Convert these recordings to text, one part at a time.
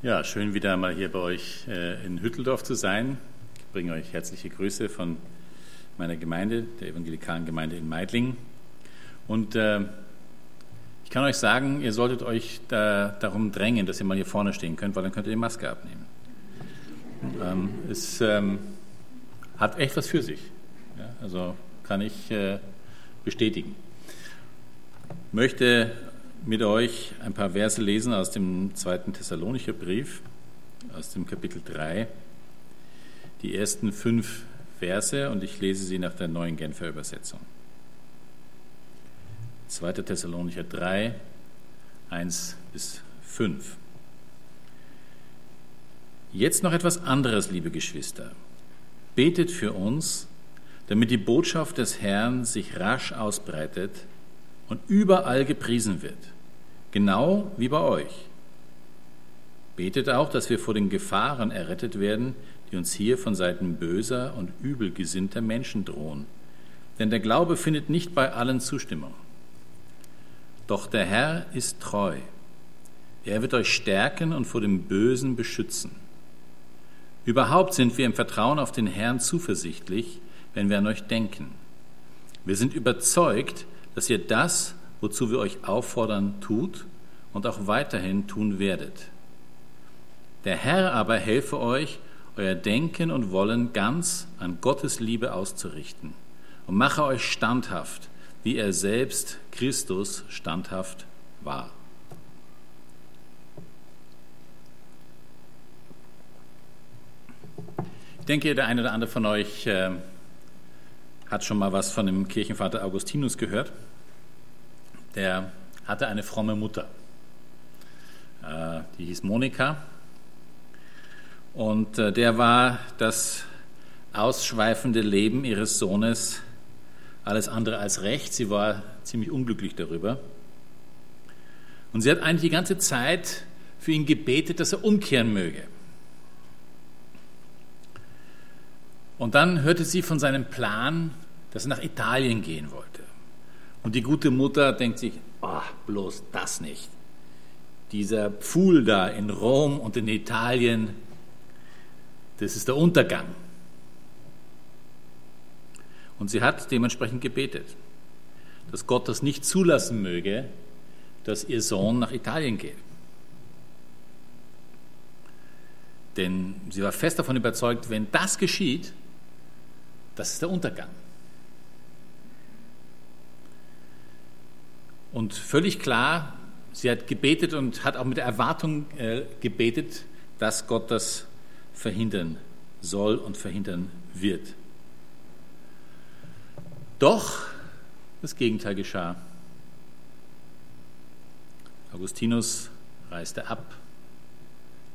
Ja, schön wieder mal hier bei euch äh, in Hütteldorf zu sein. Ich bringe euch herzliche Grüße von meiner Gemeinde, der evangelikalen Gemeinde in Meidling. Und äh, ich kann euch sagen, ihr solltet euch da, darum drängen, dass ihr mal hier vorne stehen könnt, weil dann könnt ihr die Maske abnehmen. Ähm, es ähm, hat echt was für sich. Also kann ich äh, bestätigen. Möchte mit euch ein paar Verse lesen aus dem zweiten Thessalonicher Brief, aus dem Kapitel 3. Die ersten fünf Verse und ich lese sie nach der neuen Genfer Übersetzung. 2. Thessalonicher 3, 1 bis 5. Jetzt noch etwas anderes, liebe Geschwister. Betet für uns, damit die Botschaft des Herrn sich rasch ausbreitet und überall gepriesen wird genau wie bei euch. Betet auch, dass wir vor den Gefahren errettet werden, die uns hier von Seiten böser und übelgesinnter Menschen drohen. Denn der Glaube findet nicht bei allen Zustimmung. Doch der Herr ist treu. Er wird euch stärken und vor dem Bösen beschützen. Überhaupt sind wir im Vertrauen auf den Herrn zuversichtlich, wenn wir an euch denken. Wir sind überzeugt, dass ihr das, wozu wir euch auffordern, tut und auch weiterhin tun werdet. Der Herr aber helfe euch, euer Denken und Wollen ganz an Gottes Liebe auszurichten und mache euch standhaft, wie er selbst Christus standhaft war. Ich denke, der eine oder andere von euch äh, hat schon mal was von dem Kirchenvater Augustinus gehört der hatte eine fromme Mutter. Äh, die hieß Monika. Und äh, der war das ausschweifende Leben ihres Sohnes alles andere als recht. Sie war ziemlich unglücklich darüber. Und sie hat eigentlich die ganze Zeit für ihn gebetet, dass er umkehren möge. Und dann hörte sie von seinem Plan, dass er nach Italien gehen wollte. Und die gute Mutter denkt sich, oh, bloß das nicht. Dieser Pfuhl da in Rom und in Italien, das ist der Untergang. Und sie hat dementsprechend gebetet, dass Gott das nicht zulassen möge, dass ihr Sohn nach Italien geht. Denn sie war fest davon überzeugt, wenn das geschieht, das ist der Untergang. Und völlig klar, sie hat gebetet und hat auch mit der Erwartung äh, gebetet, dass Gott das verhindern soll und verhindern wird. Doch das Gegenteil geschah. Augustinus reiste ab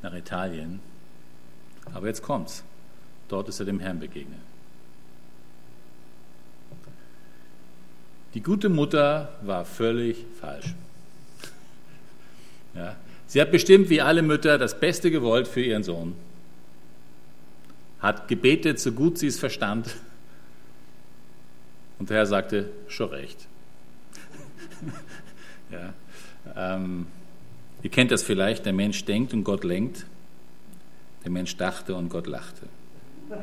nach Italien, aber jetzt kommt's. Dort ist er dem Herrn begegnet. Die gute Mutter war völlig falsch. Ja. Sie hat bestimmt, wie alle Mütter, das Beste gewollt für ihren Sohn. Hat gebetet, so gut sie es verstand. Und der Herr sagte, schon recht. ja. ähm, ihr kennt das vielleicht, der Mensch denkt und Gott lenkt. Der Mensch dachte und Gott lachte. Ja.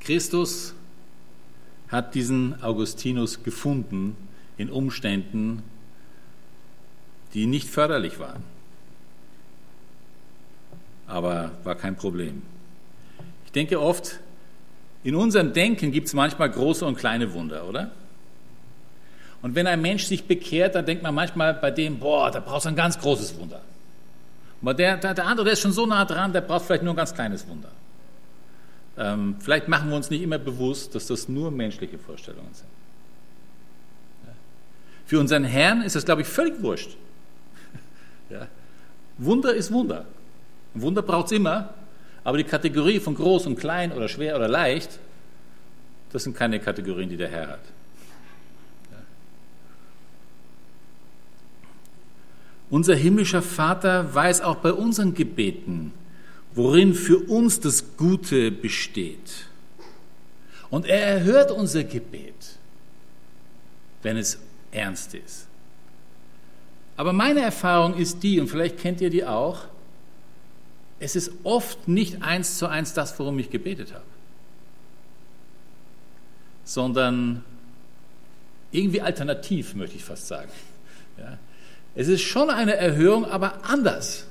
Christus hat diesen Augustinus gefunden in Umständen, die nicht förderlich waren. Aber war kein Problem. Ich denke oft, in unserem Denken gibt es manchmal große und kleine Wunder, oder? Und wenn ein Mensch sich bekehrt, dann denkt man manchmal bei dem, boah, da brauchst du ein ganz großes Wunder. Aber der, der, der andere, der ist schon so nah dran, der braucht vielleicht nur ein ganz kleines Wunder. Ähm, vielleicht machen wir uns nicht immer bewusst, dass das nur menschliche Vorstellungen sind. Für unseren Herrn ist das, glaube ich, völlig wurscht. Ja. Wunder ist Wunder. Wunder braucht es immer, aber die Kategorie von groß und klein oder schwer oder leicht, das sind keine Kategorien, die der Herr hat. Ja. Unser himmlischer Vater weiß auch bei unseren Gebeten, worin für uns das Gute besteht. Und er erhört unser Gebet, wenn es ernst ist. Aber meine Erfahrung ist die, und vielleicht kennt ihr die auch, es ist oft nicht eins zu eins das, worum ich gebetet habe, sondern irgendwie alternativ, möchte ich fast sagen. Ja. Es ist schon eine Erhöhung, aber anders.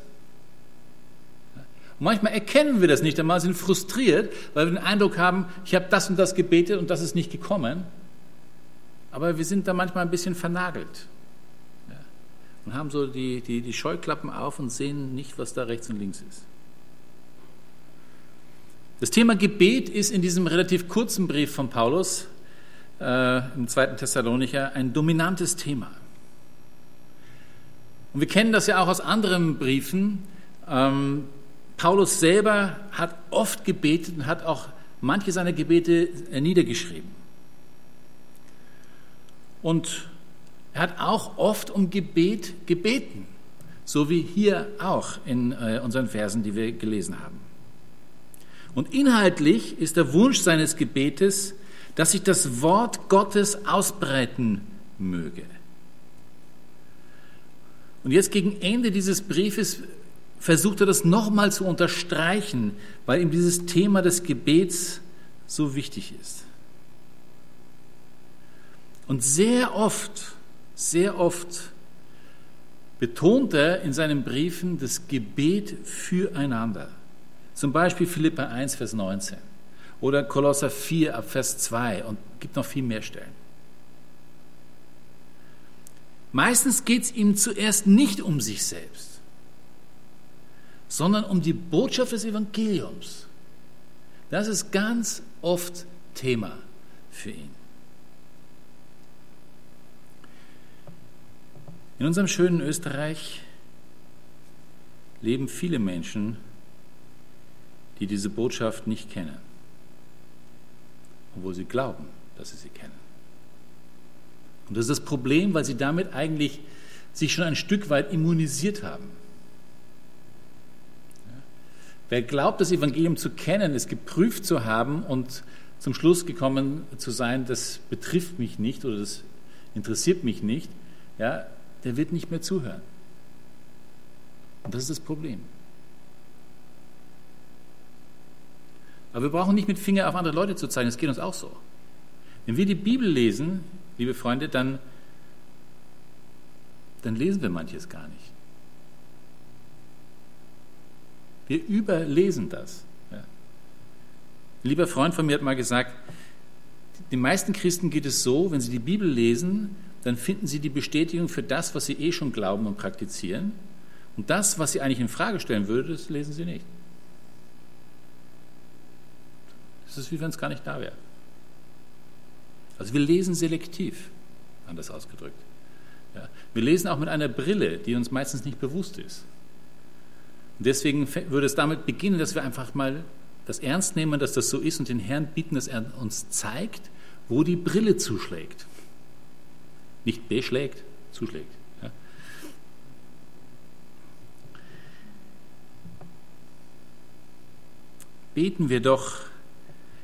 Manchmal erkennen wir das nicht einmal, sind frustriert, weil wir den Eindruck haben, ich habe das und das gebetet und das ist nicht gekommen. Aber wir sind da manchmal ein bisschen vernagelt ja. und haben so die, die, die Scheuklappen auf und sehen nicht, was da rechts und links ist. Das Thema Gebet ist in diesem relativ kurzen Brief von Paulus äh, im zweiten Thessalonicher ein dominantes Thema. Und wir kennen das ja auch aus anderen Briefen. Ähm, Paulus selber hat oft gebetet und hat auch manche seiner Gebete niedergeschrieben. Und er hat auch oft um Gebet gebeten, so wie hier auch in äh, unseren Versen, die wir gelesen haben. Und inhaltlich ist der Wunsch seines Gebetes, dass sich das Wort Gottes ausbreiten möge. Und jetzt gegen Ende dieses Briefes versucht er das nochmal zu unterstreichen, weil ihm dieses Thema des Gebets so wichtig ist. Und sehr oft, sehr oft betont er in seinen Briefen das Gebet füreinander. Zum Beispiel Philippa 1, Vers 19 oder Kolosser 4 ab Vers 2 und gibt noch viel mehr Stellen. Meistens geht es ihm zuerst nicht um sich selbst, sondern um die Botschaft des Evangeliums. Das ist ganz oft Thema für ihn. In unserem schönen Österreich leben viele Menschen, die diese Botschaft nicht kennen, obwohl sie glauben, dass sie sie kennen. Und das ist das Problem, weil sie damit eigentlich sich schon ein Stück weit immunisiert haben. Wer glaubt, das Evangelium zu kennen, es geprüft zu haben und zum Schluss gekommen zu sein, das betrifft mich nicht oder das interessiert mich nicht, ja, der wird nicht mehr zuhören. Und das ist das Problem. Aber wir brauchen nicht mit Finger auf andere Leute zu zeigen, es geht uns auch so. Wenn wir die Bibel lesen, liebe Freunde, dann, dann lesen wir manches gar nicht. Wir überlesen das. Ja. Ein lieber Freund von mir hat mal gesagt, den meisten Christen geht es so, wenn sie die Bibel lesen, dann finden sie die Bestätigung für das, was sie eh schon glauben und praktizieren. Und das, was sie eigentlich in Frage stellen würde, das lesen sie nicht. Das ist wie wenn es gar nicht da wäre. Also wir lesen selektiv, anders ausgedrückt. Ja. Wir lesen auch mit einer Brille, die uns meistens nicht bewusst ist. Und deswegen würde es damit beginnen, dass wir einfach mal das ernst nehmen, dass das so ist und den Herrn bieten, dass er uns zeigt, wo die Brille zuschlägt. Nicht beschlägt, zuschlägt. Beten wir doch,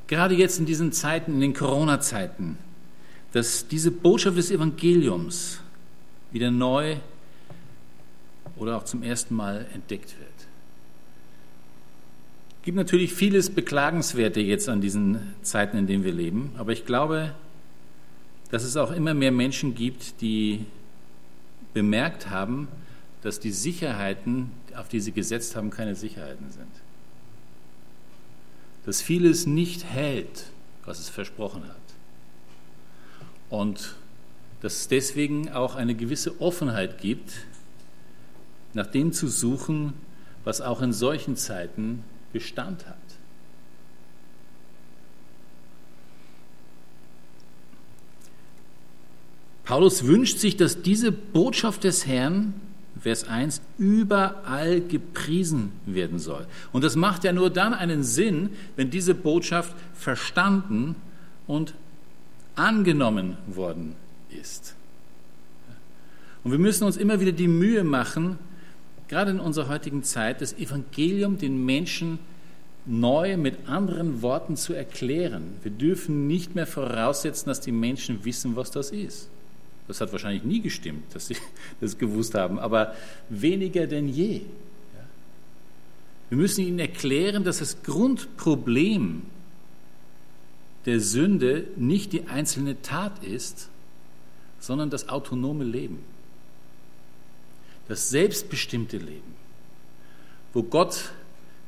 gerade jetzt in diesen Zeiten, in den Corona-Zeiten, dass diese Botschaft des Evangeliums wieder neu oder auch zum ersten Mal entdeckt wird. Es gibt natürlich vieles Beklagenswerte jetzt an diesen Zeiten, in denen wir leben, aber ich glaube, dass es auch immer mehr Menschen gibt, die bemerkt haben, dass die Sicherheiten, auf die sie gesetzt haben, keine Sicherheiten sind. Dass vieles nicht hält, was es versprochen hat. Und dass es deswegen auch eine gewisse Offenheit gibt, nach dem zu suchen, was auch in solchen Zeiten Bestand hat. Paulus wünscht sich, dass diese Botschaft des Herrn, Vers 1, überall gepriesen werden soll. Und das macht ja nur dann einen Sinn, wenn diese Botschaft verstanden und angenommen worden ist. Und wir müssen uns immer wieder die Mühe machen, gerade in unserer heutigen Zeit, das Evangelium den Menschen neu mit anderen Worten zu erklären. Wir dürfen nicht mehr voraussetzen, dass die Menschen wissen, was das ist. Das hat wahrscheinlich nie gestimmt, dass sie das gewusst haben, aber weniger denn je. Wir müssen ihnen erklären, dass das Grundproblem der Sünde nicht die einzelne Tat ist, sondern das autonome Leben, das selbstbestimmte Leben, wo Gott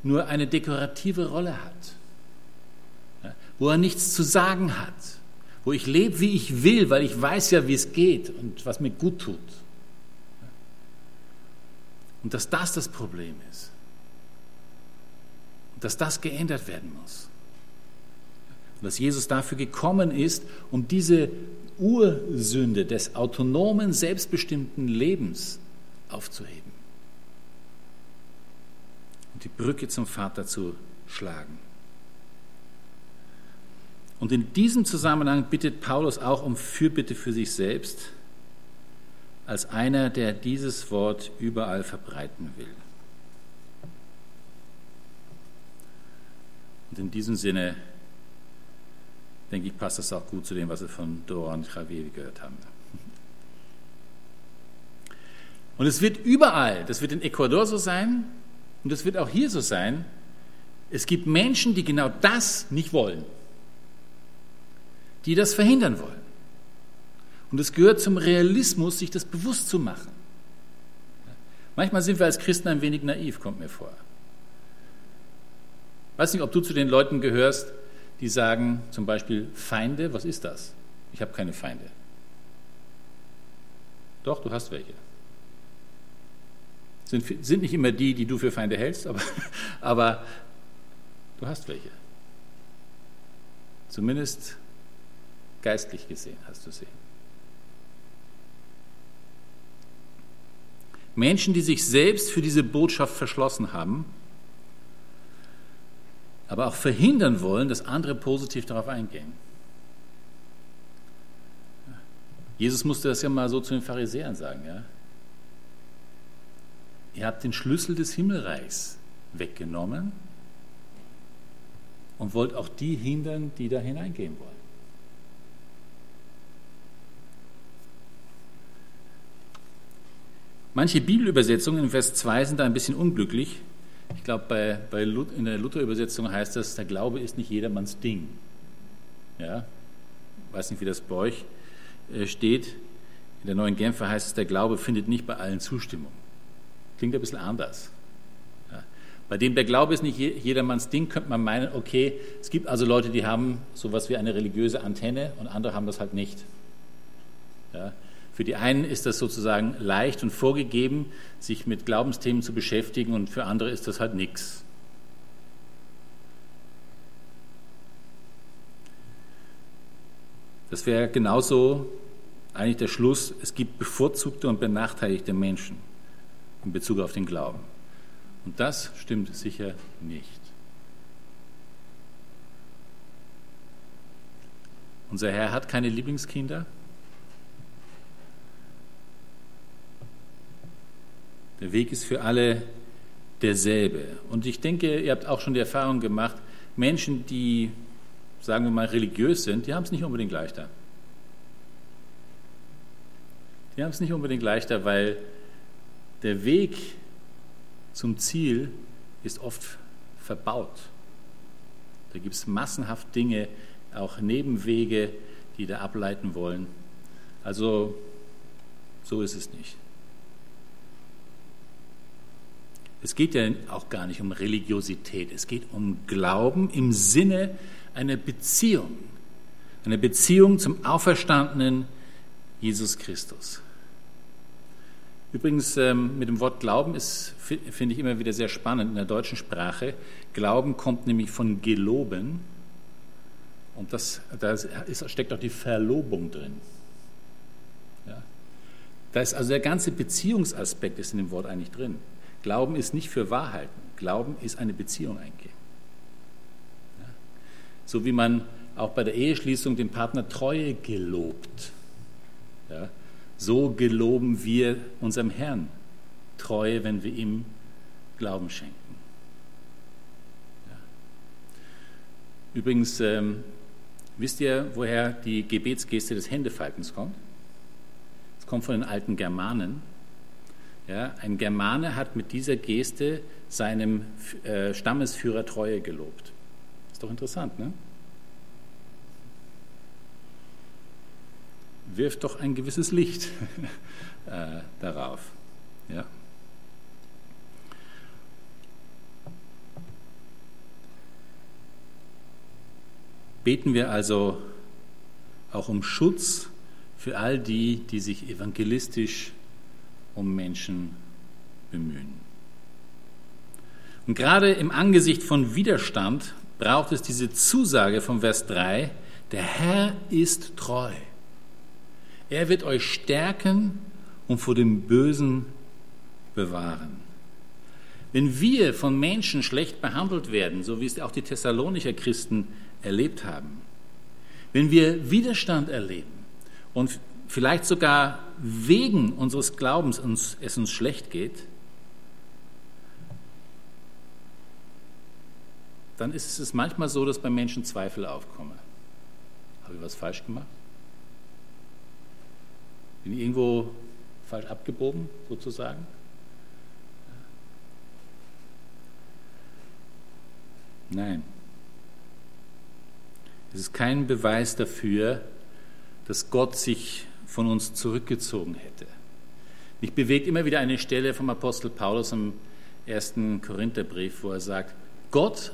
nur eine dekorative Rolle hat, wo er nichts zu sagen hat, wo ich lebe, wie ich will, weil ich weiß ja, wie es geht und was mir gut tut. Und dass das das Problem ist dass das geändert werden muss. Und dass Jesus dafür gekommen ist, um diese Ursünde des autonomen, selbstbestimmten Lebens aufzuheben und die Brücke zum Vater zu schlagen. Und in diesem Zusammenhang bittet Paulus auch um Fürbitte für sich selbst, als einer, der dieses Wort überall verbreiten will. Und in diesem Sinne, denke ich, passt das auch gut zu dem, was wir von Dora und Javier gehört haben. Und es wird überall, das wird in Ecuador so sein und es wird auch hier so sein, es gibt Menschen, die genau das nicht wollen, die das verhindern wollen. Und es gehört zum Realismus, sich das bewusst zu machen. Manchmal sind wir als Christen ein wenig naiv, kommt mir vor. Weiß nicht, ob du zu den Leuten gehörst, die sagen zum Beispiel Feinde, was ist das? Ich habe keine Feinde. Doch, du hast welche. Sind, sind nicht immer die, die du für Feinde hältst, aber, aber du hast welche. Zumindest geistlich gesehen hast du sie. Menschen, die sich selbst für diese Botschaft verschlossen haben, aber auch verhindern wollen, dass andere positiv darauf eingehen. Jesus musste das ja mal so zu den Pharisäern sagen. Ja? Ihr habt den Schlüssel des Himmelreichs weggenommen und wollt auch die hindern, die da hineingehen wollen. Manche Bibelübersetzungen in Vers 2 sind da ein bisschen unglücklich. Ich glaube, bei, bei in der Luther-Übersetzung heißt das, der Glaube ist nicht jedermanns Ding. Ja? weiß nicht, wie das bei euch äh, steht. In der neuen Genfer heißt es, der Glaube findet nicht bei allen Zustimmung. Klingt ein bisschen anders. Ja? Bei dem der Glaube ist nicht jedermanns Ding, könnte man meinen, okay, es gibt also Leute, die haben sowas wie eine religiöse Antenne und andere haben das halt nicht. Ja? Für die einen ist das sozusagen leicht und vorgegeben, sich mit Glaubensthemen zu beschäftigen und für andere ist das halt nichts. Das wäre genauso eigentlich der Schluss, es gibt bevorzugte und benachteiligte Menschen in Bezug auf den Glauben. Und das stimmt sicher nicht. Unser Herr hat keine Lieblingskinder. Der Weg ist für alle derselbe. Und ich denke, ihr habt auch schon die Erfahrung gemacht, Menschen, die, sagen wir mal, religiös sind, die haben es nicht unbedingt leichter. Die haben es nicht unbedingt leichter, weil der Weg zum Ziel ist oft verbaut. Da gibt es massenhaft Dinge, auch Nebenwege, die da ableiten wollen. Also so ist es nicht. Es geht ja auch gar nicht um Religiosität, es geht um Glauben im Sinne einer Beziehung, eine Beziehung zum auferstandenen Jesus Christus. Übrigens, ähm, mit dem Wort Glauben ist, finde ich immer wieder sehr spannend in der deutschen Sprache. Glauben kommt nämlich von geloben und da ist, steckt auch die Verlobung drin. Ja. Da ist also der ganze Beziehungsaspekt ist in dem Wort eigentlich drin. Glauben ist nicht für Wahrheiten. Glauben ist eine Beziehung eingehen. Ja? So wie man auch bei der Eheschließung dem Partner Treue gelobt. So geloben wir unserem Herrn Treue, wenn wir ihm Glauben schenken. Ja? Übrigens, ähm, wisst ihr, woher die Gebetsgeste des Händefaltens kommt? kommt von den alten Germanen. Ja, ein Germane hat mit dieser Geste seinem äh, Stammesführer Treue gelobt. Ist doch interessant, ne? Wirft doch ein gewisses Licht äh, darauf. Ja. Beten wir also auch um Schutz für all die, die sich evangelistisch um Menschen bemühen. Und gerade im Angesicht von Widerstand braucht es diese Zusage vom Vers 3, der Herr ist treu. Er wird euch stärken und vor dem Bösen bewahren. Wenn wir von Menschen schlecht behandelt werden, so wie es auch die Thessalonicher Christen erlebt haben, wenn wir Widerstand erleben und vielleicht sogar wegen unseres Glaubens uns, es uns schlecht geht, dann ist es manchmal so, dass bei Menschen Zweifel aufkommen. Habe ich was falsch gemacht? Bin irgendwo falsch abgebogen, sozusagen? Nein. Es ist kein Beweis dafür, dass Gott sich von uns zurückgezogen hätte. Mich bewegt immer wieder eine Stelle vom Apostel Paulus im ersten Korintherbrief, wo er sagt, Gott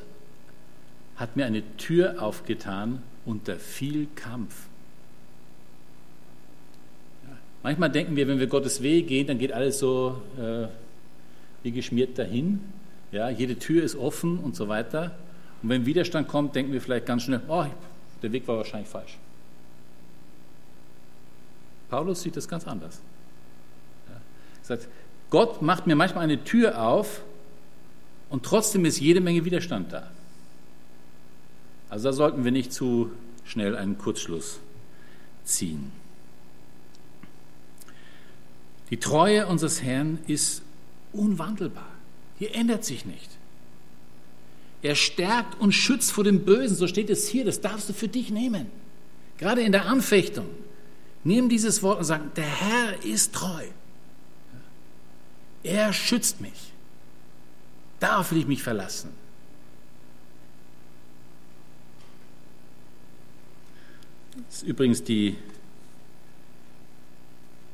hat mir eine Tür aufgetan unter viel Kampf. Ja, manchmal denken wir, wenn wir Gottes Weg gehen, dann geht alles so äh, wie geschmiert dahin. Ja, jede Tür ist offen und so weiter. Und wenn Widerstand kommt, denken wir vielleicht ganz schnell, oh, der Weg war wahrscheinlich falsch. Paulus sieht das ganz anders. Er sagt, Gott macht mir manchmal eine Tür auf und trotzdem ist jede Menge Widerstand da. Also da sollten wir nicht zu schnell einen Kurzschluss ziehen. Die Treue unseres Herrn ist unwandelbar. Hier ändert sich nicht. Er stärkt und schützt vor dem Bösen, so steht es hier, das darfst du für dich nehmen. Gerade in der Anfechtung. Nimm dieses Wort und sag, der Herr ist treu. Er schützt mich. Darauf will ich mich verlassen. Das ist übrigens die,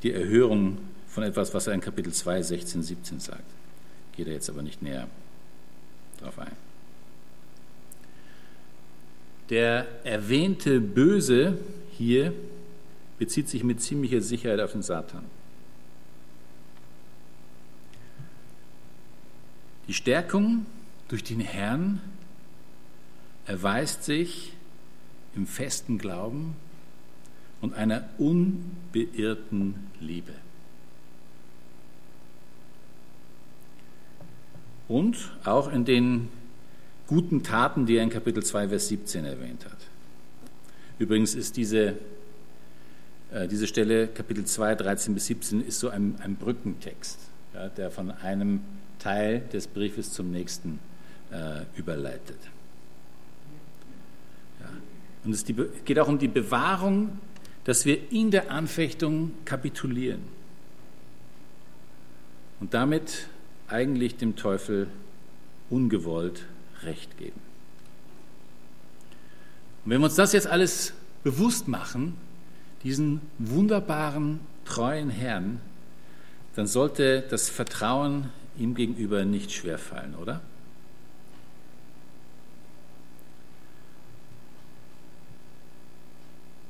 die Erhörung von etwas, was er in Kapitel 2, 16, 17 sagt. Geht er jetzt aber nicht näher darauf ein. Der erwähnte Böse hier bezieht sich mit ziemlicher Sicherheit auf den Satan. Die Stärkung durch den Herrn erweist sich im festen Glauben und einer unbeirrten Liebe. Und auch in den guten Taten, die er in Kapitel 2, Vers 17 erwähnt hat. Übrigens ist diese, äh, diese Stelle, Kapitel 2, 13 bis 17, ist so ein, ein Brückentext, ja, der von einem Teil des Briefes zum nächsten äh, überleitet. Ja. Und es die, geht auch um die Bewahrung, dass wir in der Anfechtung kapitulieren und damit eigentlich dem Teufel ungewollt Recht geben. Und wenn wir uns das jetzt alles bewusst machen, diesen wunderbaren, treuen Herrn, dann sollte das Vertrauen ihm gegenüber nicht schwerfallen, oder?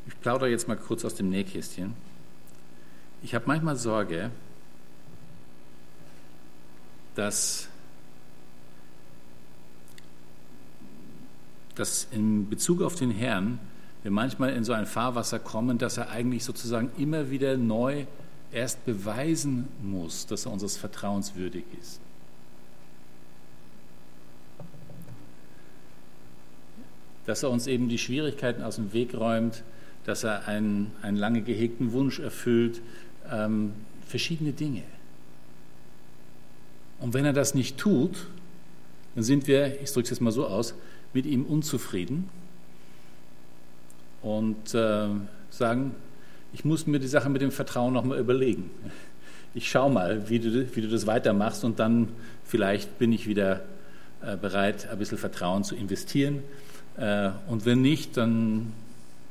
Ich plaudere jetzt mal kurz aus dem Nähkästchen. Ich habe manchmal Sorge, dass dass in Bezug auf den Herrn wir manchmal in so ein Fahrwasser kommen, dass er eigentlich sozusagen immer wieder neu erst beweisen muss, dass er unseres Vertrauens würdig ist. Dass er uns eben die Schwierigkeiten aus dem Weg räumt, dass er einen, einen lange gehegten Wunsch erfüllt, ähm, verschiedene Dinge. Und wenn er das nicht tut, dann sind wir, ich drücke es jetzt mal so aus, mit ihm unzufrieden und äh, sagen, ich muss mir die Sache mit dem Vertrauen nochmal überlegen. Ich schaue mal, wie du, wie du das weitermachst und dann vielleicht bin ich wieder äh, bereit, ein bisschen Vertrauen zu investieren. Äh, und wenn nicht, dann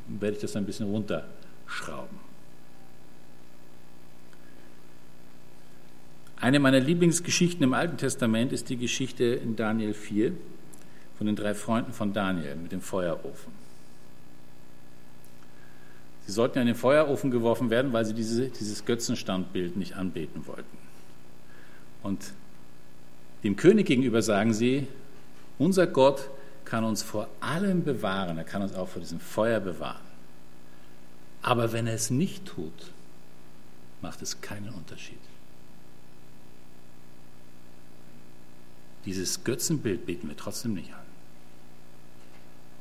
werde ich das ein bisschen runterschrauben. Eine meiner Lieblingsgeschichten im Alten Testament ist die Geschichte in Daniel 4 von den drei Freunden von Daniel mit dem Feuerofen. Sie sollten in den Feuerofen geworfen werden, weil sie diese, dieses Götzenstandbild nicht anbeten wollten. Und dem König gegenüber sagen sie, unser Gott kann uns vor allem bewahren, er kann uns auch vor diesem Feuer bewahren. Aber wenn er es nicht tut, macht es keinen Unterschied. Dieses Götzenbild beten wir trotzdem nicht an.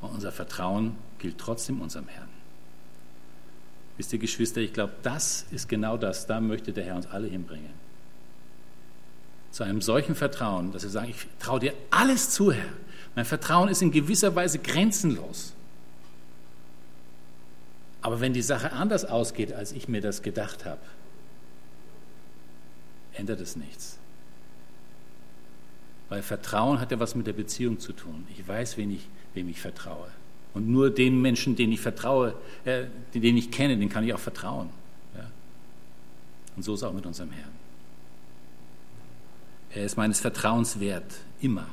Und unser Vertrauen gilt trotzdem unserem Herrn. Wisst ihr, Geschwister, ich glaube, das ist genau das, da möchte der Herr uns alle hinbringen. Zu einem solchen Vertrauen, dass wir sagen, ich traue dir alles zu, Herr. Mein Vertrauen ist in gewisser Weise grenzenlos. Aber wenn die Sache anders ausgeht, als ich mir das gedacht habe, ändert es nichts. Weil Vertrauen hat ja was mit der Beziehung zu tun. Ich weiß, wen ich, wem ich vertraue. Und nur den Menschen, den ich vertraue, äh, den ich kenne, den kann ich auch vertrauen. Ja? Und so ist es auch mit unserem Herrn. Er ist meines Vertrauens wert, immer.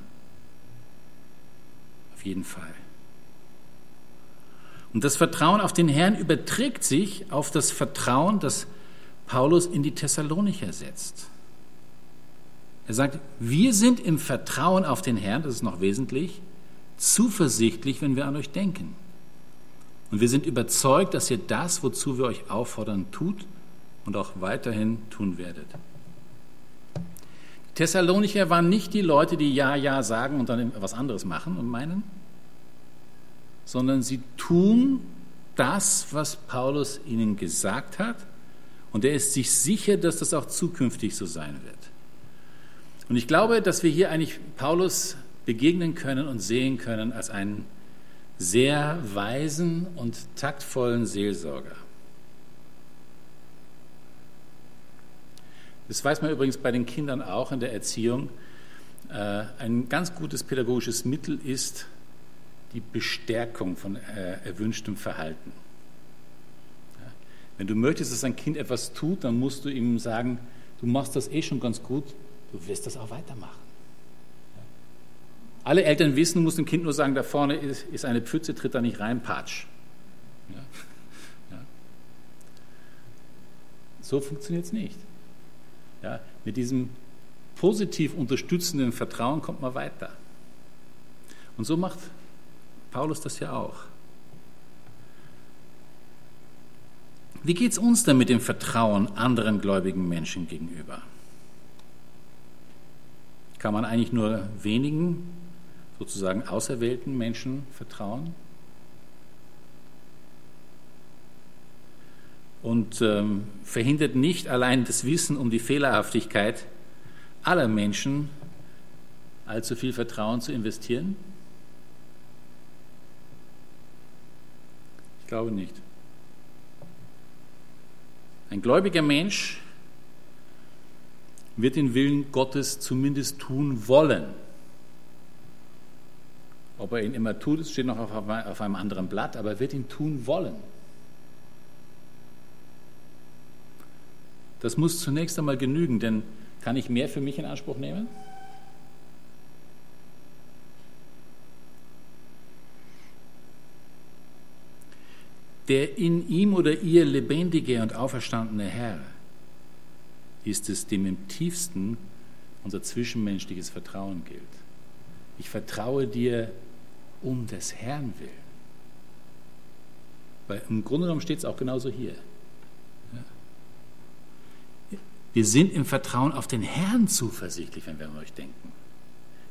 Auf jeden Fall. Und das Vertrauen auf den Herrn überträgt sich auf das Vertrauen, das Paulus in die Thessalonicher setzt. Er sagt, wir sind im Vertrauen auf den Herrn, das ist noch wesentlich, zuversichtlich, wenn wir an euch denken. Und wir sind überzeugt, dass ihr das, wozu wir euch auffordern, tut und auch weiterhin tun werdet. Die Thessalonicher waren nicht die Leute, die Ja, Ja sagen und dann was anderes machen und meinen, sondern sie tun das, was Paulus ihnen gesagt hat und er ist sich sicher, dass das auch zukünftig so sein wird. Und ich glaube, dass wir hier eigentlich Paulus begegnen können und sehen können als einen sehr weisen und taktvollen Seelsorger. Das weiß man übrigens bei den Kindern auch in der Erziehung. Äh, ein ganz gutes pädagogisches Mittel ist die Bestärkung von äh, erwünschtem Verhalten. Wenn du möchtest, dass ein Kind etwas tut, dann musst du ihm sagen, du machst das eh schon ganz gut, du wirst das auch weitermachen. Alle Eltern wissen, muss dem Kind nur sagen, da vorne ist, ist eine Pfütze, tritt da nicht rein, patsch. Ja. Ja. So funktioniert es nicht. Ja, mit diesem positiv unterstützenden Vertrauen kommt man weiter. Und so macht Paulus das ja auch. Wie geht es uns denn mit dem Vertrauen anderen gläubigen Menschen gegenüber? Kann man eigentlich nur wenigen sozusagen auserwählten Menschen vertrauen. Und ähm, verhindert nicht allein das Wissen um die Fehlerhaftigkeit aller Menschen, allzu viel Vertrauen zu investieren? Ich glaube nicht. Ein gläubiger Mensch wird den Willen Gottes zumindest tun wollen. Ob er ihn immer tut, es steht noch auf einem anderen Blatt, aber er wird ihn tun wollen. Das muss zunächst einmal genügen, denn kann ich mehr für mich in Anspruch nehmen? Der in ihm oder ihr lebendige und auferstandene Herr ist es, dem im tiefsten unser zwischenmenschliches Vertrauen gilt. Ich vertraue dir um des Herrn willen. Weil im Grunde genommen steht es auch genauso hier. Wir sind im Vertrauen auf den Herrn zuversichtlich, wenn wir an euch denken.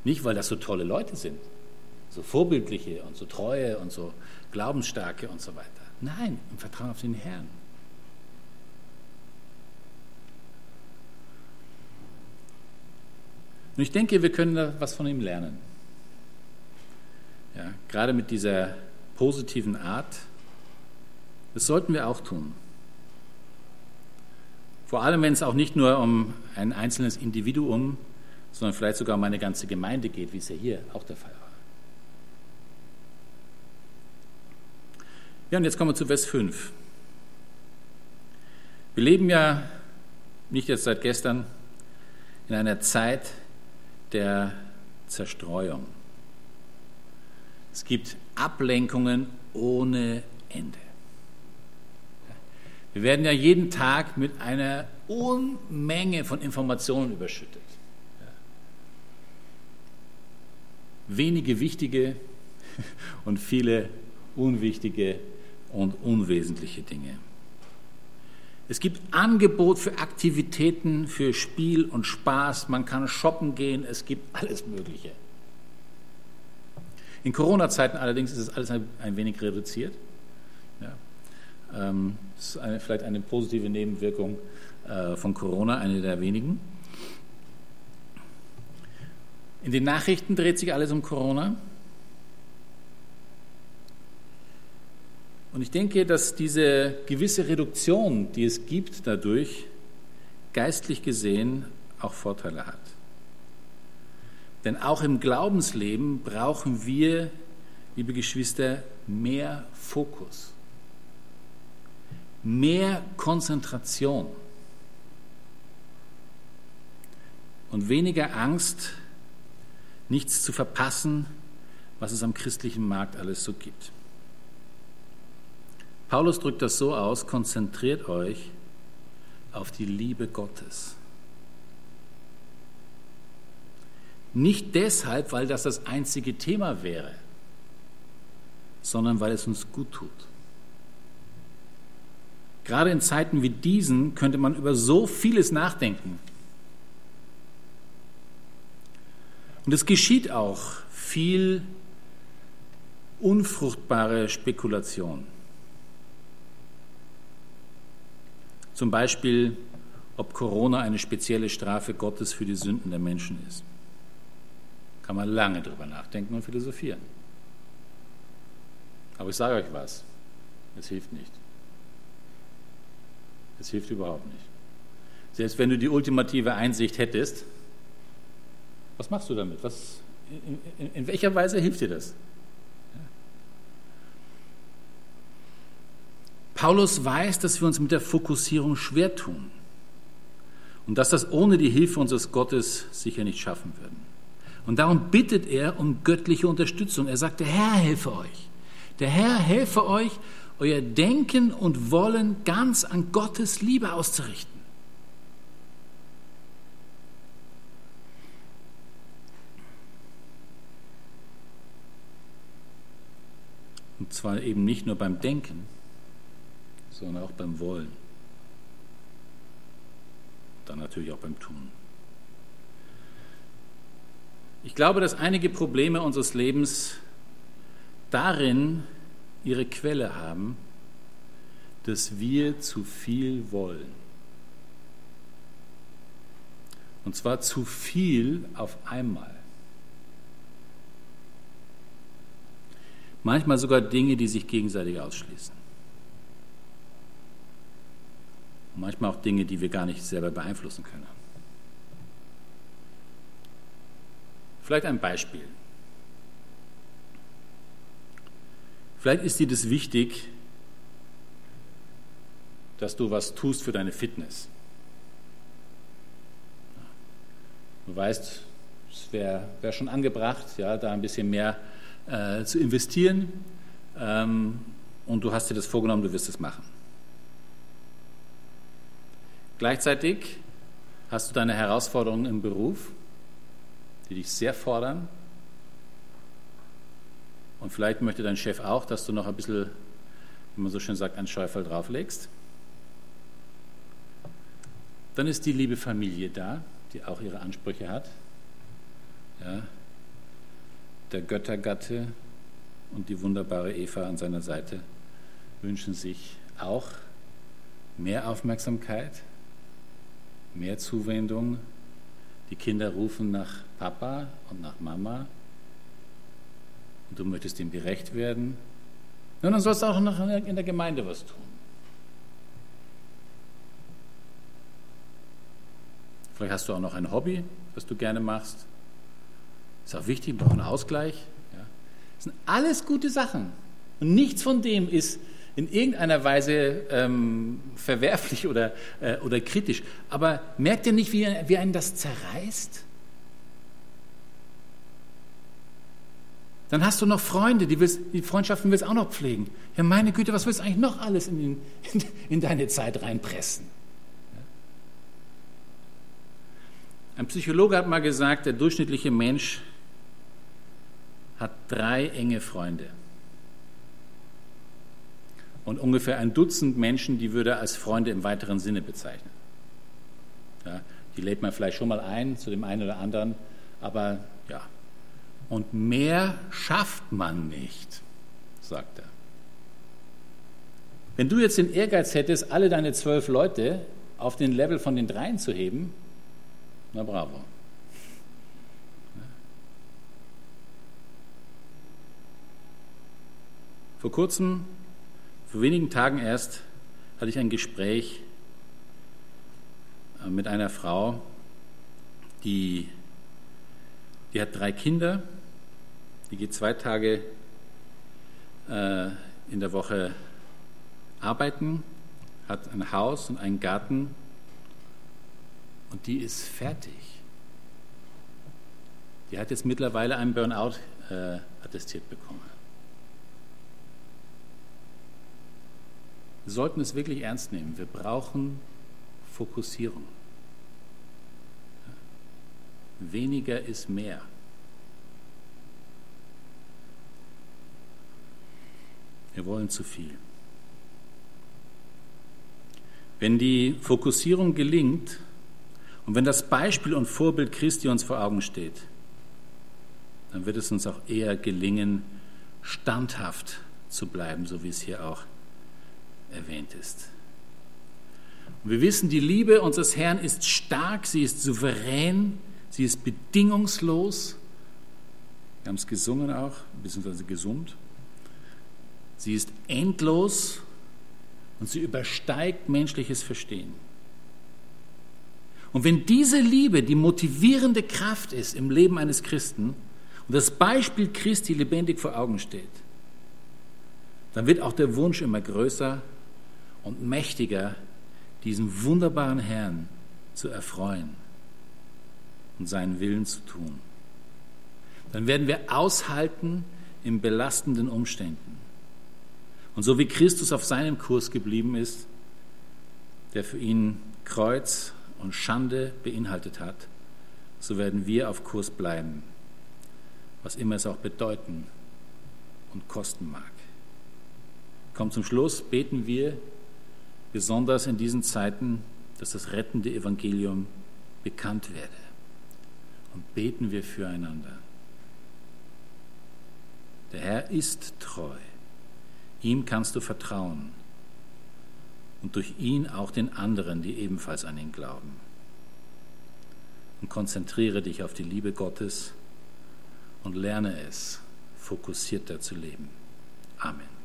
Nicht, weil das so tolle Leute sind, so vorbildliche und so treue und so glaubensstarke und so weiter. Nein, im Vertrauen auf den Herrn. Und ich denke, wir können da was von ihm lernen. Ja, gerade mit dieser positiven Art. Das sollten wir auch tun. Vor allem, wenn es auch nicht nur um ein einzelnes Individuum, sondern vielleicht sogar um eine ganze Gemeinde geht, wie es ja hier auch der Fall war. Ja, und jetzt kommen wir zu Vers 5. Wir leben ja nicht jetzt seit gestern in einer Zeit der Zerstreuung. Es gibt Ablenkungen ohne Ende. Wir werden ja jeden Tag mit einer Unmenge von Informationen überschüttet. Wenige wichtige und viele unwichtige und unwesentliche Dinge. Es gibt Angebot für Aktivitäten, für Spiel und Spaß. Man kann shoppen gehen. Es gibt alles Mögliche. In Corona-Zeiten allerdings ist es alles ein, ein wenig reduziert. Ja. Ähm, das ist eine, vielleicht eine positive Nebenwirkung äh, von Corona, eine der wenigen. In den Nachrichten dreht sich alles um Corona. Und ich denke, dass diese gewisse Reduktion, die es gibt dadurch, geistlich gesehen auch Vorteile hat. Denn auch im Glaubensleben brauchen wir, liebe Geschwister, mehr Fokus, mehr Konzentration und weniger Angst, nichts zu verpassen, was es am christlichen Markt alles so gibt. Paulus drückt das so aus, konzentriert euch auf die Liebe Gottes. Nicht deshalb, weil das das einzige Thema wäre, sondern weil es uns gut tut. Gerade in Zeiten wie diesen könnte man über so vieles nachdenken. Und es geschieht auch viel unfruchtbare Spekulation. Zum Beispiel, ob Corona eine spezielle Strafe Gottes für die Sünden der Menschen ist. Kann man lange drüber nachdenken und philosophieren. Aber ich sage euch was, es hilft nicht. Es hilft überhaupt nicht. Selbst wenn du die ultimative Einsicht hättest, was machst du damit? Was, in, in, in welcher Weise hilft dir das? Paulus weiß, dass wir uns mit der Fokussierung schwer tun und dass das ohne die Hilfe unseres Gottes sicher nicht schaffen würden. Und darum bittet er um göttliche Unterstützung. Er sagt, der Herr helfe euch. Der Herr helfe euch, euer Denken und Wollen ganz an Gottes Liebe auszurichten. Und zwar eben nicht nur beim Denken, sondern auch beim Wollen. Dann natürlich auch beim Tun. Ich glaube, dass einige Probleme unseres Lebens darin ihre Quelle haben, dass wir zu viel wollen. Und zwar zu viel auf einmal. Manchmal sogar Dinge, die sich gegenseitig ausschließen. Und manchmal auch Dinge, die wir gar nicht selber beeinflussen können. Vielleicht ein Beispiel. Vielleicht ist dir das wichtig, dass du was tust für deine Fitness. Du weißt, es wäre wär schon angebracht, ja, da ein bisschen mehr äh, zu investieren. Ähm, und du hast dir das vorgenommen, du wirst es machen. Gleichzeitig hast du deine Herausforderungen im Beruf, die dich sehr fordern. Und vielleicht möchte dein Chef auch, dass du noch ein bisschen, wie man so schön sagt, ein Schäufel drauflegst. Dann ist die liebe Familie da, die auch ihre Ansprüche hat. Ja, der Göttergatte und die wunderbare Eva an seiner Seite wünschen sich auch mehr Aufmerksamkeit, mehr Zuwendung. Die Kinder rufen nach Papa und nach Mama. Und du möchtest ihm gerecht werden. Und dann sollst du auch noch in der Gemeinde was tun. Vielleicht hast du auch noch ein Hobby, was du gerne machst. Ist auch wichtig, braucht einen Ausgleich. Ja. Das sind alles gute Sachen. Und nichts von dem ist in irgendeiner Weise ähm, verwerflich oder, äh, oder kritisch. Aber merkt ihr nicht, wie, wie einen das zerreißt? Dann hast du noch Freunde, die, willst, die Freundschaften willst du auch noch pflegen. Ja, meine Güte, was willst du eigentlich noch alles in, den, in deine Zeit reinpressen? Ein Psychologe hat mal gesagt, der durchschnittliche Mensch hat drei enge Freunde. Und ungefähr ein Dutzend Menschen, die würde er als Freunde im weiteren Sinne bezeichnen. Ja, die lädt man vielleicht schon mal ein zu dem einen oder anderen, aber ja. Und mehr schafft man nicht, sagt er. Wenn du jetzt den Ehrgeiz hättest, alle deine zwölf Leute auf den Level von den dreien zu heben, na bravo. Vor kurzem, vor wenigen Tagen erst, hatte ich ein Gespräch äh, mit einer Frau, die, die hat drei Kinder, die geht zwei Tage äh, in der Woche arbeiten, hat ein Haus und einen Garten und die ist fertig. Die hat jetzt mittlerweile einen Burnout äh, attestiert bekommen. Wir sollten es wirklich ernst nehmen. Wir brauchen Fokussierung. Weniger ist mehr. Wir wollen zu viel. Wenn die Fokussierung gelingt und wenn das Beispiel und Vorbild Christi uns vor Augen steht, dann wird es uns auch eher gelingen, standhaft zu bleiben, so wie es hier auch erwähnt ist. Und wir wissen, die Liebe unseres Herrn ist stark, sie ist souverän, sie ist bedingungslos. Wir haben es gesungen auch, beziehungsweise gesummt. Sie ist endlos und sie übersteigt menschliches Verstehen. Und wenn diese Liebe die motivierende Kraft ist im Leben eines Christen und das Beispiel Christi lebendig vor Augen steht, dann wird auch der Wunsch immer größer und mächtiger, diesen wunderbaren Herrn zu erfreuen und seinen Willen zu tun. Dann werden wir aushalten in belastenden Umständen. Und so wie Christus auf seinem Kurs geblieben ist, der für ihn Kreuz und Schande beinhaltet hat, so werden wir auf Kurs bleiben, was immer es auch bedeuten und kosten mag. Kommt zum Schluss, beten wir besonders in diesen Zeiten, dass das rettende Evangelium bekannt werde. Und beten wir füreinander. Der Herr ist treu. Ihm kannst du vertrauen. Und durch ihn auch den anderen, die ebenfalls an ihn glauben. Und konzentriere dich auf die Liebe Gottes und lerne es, fokussierter zu leben. Amen.